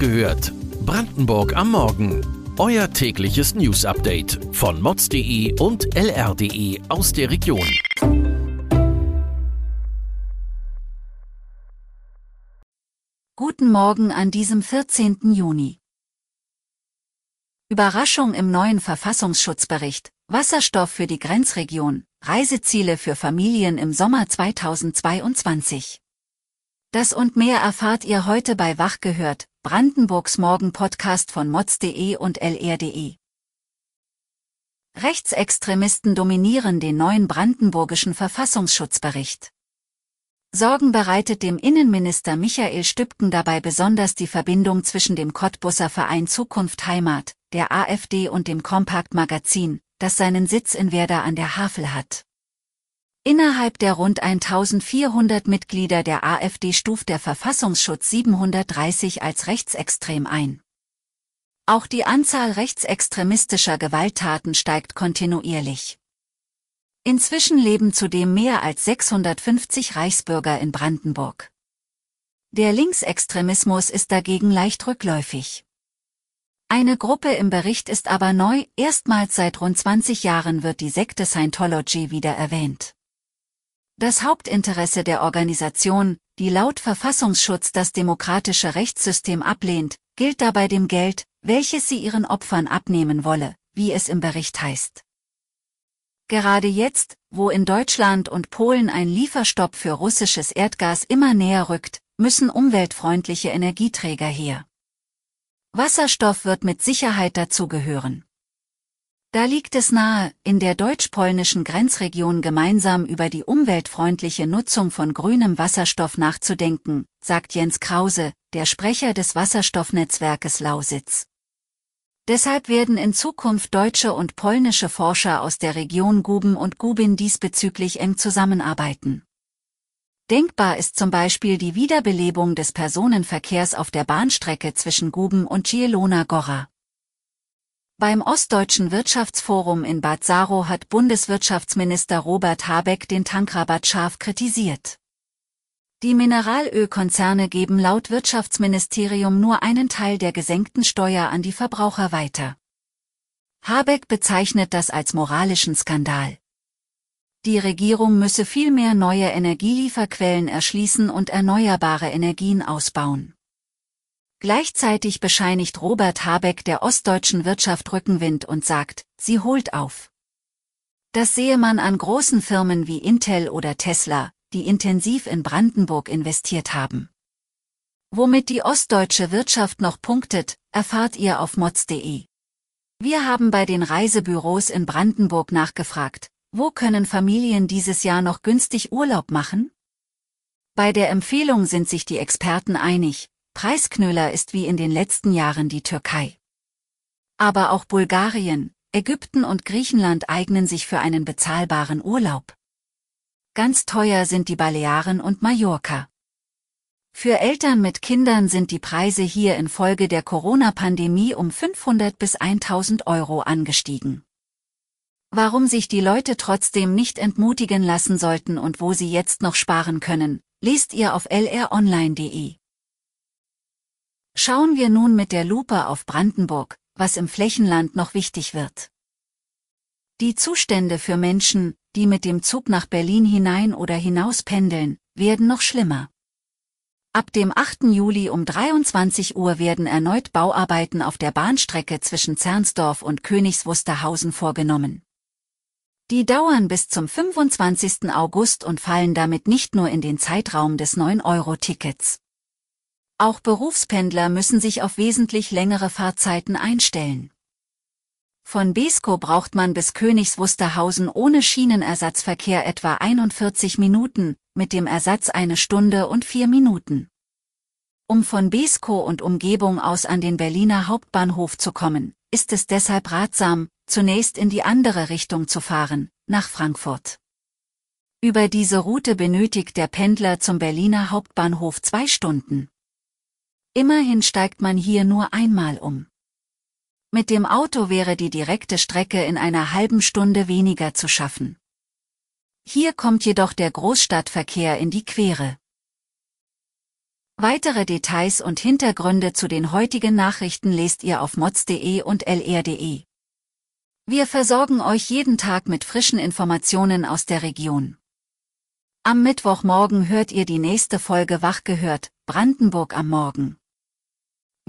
gehört. Brandenburg am Morgen. Euer tägliches News-Update von mods.de und lr.de aus der Region. Guten Morgen an diesem 14. Juni. Überraschung im neuen Verfassungsschutzbericht. Wasserstoff für die Grenzregion. Reiseziele für Familien im Sommer 2022. Das und mehr erfahrt ihr heute bei Wach gehört, Brandenburgs Morgen-Podcast von mods.de und lr.de. Rechtsextremisten dominieren den neuen brandenburgischen Verfassungsschutzbericht. Sorgen bereitet dem Innenminister Michael Stübken dabei besonders die Verbindung zwischen dem Cottbusser Verein Zukunft Heimat, der AfD und dem Kompakt Magazin, das seinen Sitz in Werder an der Havel hat. Innerhalb der rund 1400 Mitglieder der AfD stuft der Verfassungsschutz 730 als rechtsextrem ein. Auch die Anzahl rechtsextremistischer Gewalttaten steigt kontinuierlich. Inzwischen leben zudem mehr als 650 Reichsbürger in Brandenburg. Der Linksextremismus ist dagegen leicht rückläufig. Eine Gruppe im Bericht ist aber neu, erstmals seit rund 20 Jahren wird die Sekte Scientology wieder erwähnt. Das Hauptinteresse der Organisation, die laut Verfassungsschutz das demokratische Rechtssystem ablehnt, gilt dabei dem Geld, welches sie ihren Opfern abnehmen wolle, wie es im Bericht heißt. Gerade jetzt, wo in Deutschland und Polen ein Lieferstopp für russisches Erdgas immer näher rückt, müssen umweltfreundliche Energieträger her. Wasserstoff wird mit Sicherheit dazugehören. Da liegt es nahe, in der deutsch-polnischen Grenzregion gemeinsam über die umweltfreundliche Nutzung von grünem Wasserstoff nachzudenken, sagt Jens Krause, der Sprecher des Wasserstoffnetzwerkes Lausitz. Deshalb werden in Zukunft deutsche und polnische Forscher aus der Region Guben und Gubin diesbezüglich eng zusammenarbeiten. Denkbar ist zum Beispiel die Wiederbelebung des Personenverkehrs auf der Bahnstrecke zwischen Guben und Zielona Gora. Beim Ostdeutschen Wirtschaftsforum in Bad Saro hat Bundeswirtschaftsminister Robert Habeck den Tankrabatt scharf kritisiert. Die Mineralölkonzerne geben laut Wirtschaftsministerium nur einen Teil der gesenkten Steuer an die Verbraucher weiter. Habeck bezeichnet das als moralischen Skandal. Die Regierung müsse vielmehr neue Energielieferquellen erschließen und erneuerbare Energien ausbauen. Gleichzeitig bescheinigt Robert Habeck der ostdeutschen Wirtschaft Rückenwind und sagt, sie holt auf. Das sehe man an großen Firmen wie Intel oder Tesla, die intensiv in Brandenburg investiert haben. Womit die ostdeutsche Wirtschaft noch punktet, erfahrt ihr auf mods.de. Wir haben bei den Reisebüros in Brandenburg nachgefragt, wo können Familien dieses Jahr noch günstig Urlaub machen? Bei der Empfehlung sind sich die Experten einig, Preisknüller ist wie in den letzten Jahren die Türkei. Aber auch Bulgarien, Ägypten und Griechenland eignen sich für einen bezahlbaren Urlaub. Ganz teuer sind die Balearen und Mallorca. Für Eltern mit Kindern sind die Preise hier infolge der Corona-Pandemie um 500 bis 1000 Euro angestiegen. Warum sich die Leute trotzdem nicht entmutigen lassen sollten und wo sie jetzt noch sparen können, lest ihr auf lronline.de. Schauen wir nun mit der Lupe auf Brandenburg, was im Flächenland noch wichtig wird. Die Zustände für Menschen, die mit dem Zug nach Berlin hinein oder hinaus pendeln, werden noch schlimmer. Ab dem 8. Juli um 23 Uhr werden erneut Bauarbeiten auf der Bahnstrecke zwischen Zernsdorf und Königs Wusterhausen vorgenommen. Die dauern bis zum 25. August und fallen damit nicht nur in den Zeitraum des 9-Euro-Tickets. Auch Berufspendler müssen sich auf wesentlich längere Fahrzeiten einstellen. Von Besko braucht man bis Königs Wusterhausen ohne Schienenersatzverkehr etwa 41 Minuten, mit dem Ersatz eine Stunde und vier Minuten. Um von Besko und Umgebung aus an den Berliner Hauptbahnhof zu kommen, ist es deshalb ratsam, zunächst in die andere Richtung zu fahren, nach Frankfurt. Über diese Route benötigt der Pendler zum Berliner Hauptbahnhof zwei Stunden. Immerhin steigt man hier nur einmal um. Mit dem Auto wäre die direkte Strecke in einer halben Stunde weniger zu schaffen. Hier kommt jedoch der Großstadtverkehr in die Quere. Weitere Details und Hintergründe zu den heutigen Nachrichten lest ihr auf mods.de und lr.de. Wir versorgen euch jeden Tag mit frischen Informationen aus der Region. Am Mittwochmorgen hört ihr die nächste Folge Wach gehört, Brandenburg am Morgen.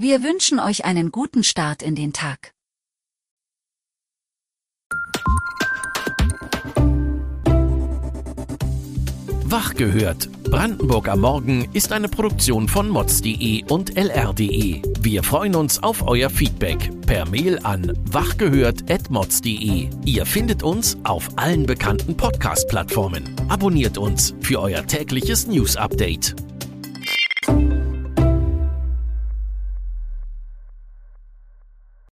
Wir wünschen euch einen guten Start in den Tag. Wach gehört. Brandenburg am Morgen ist eine Produktion von mods.de und lr.de. Wir freuen uns auf euer Feedback per Mail an wachgehört.mods.de. Ihr findet uns auf allen bekannten Podcast-Plattformen. Abonniert uns für euer tägliches News-Update.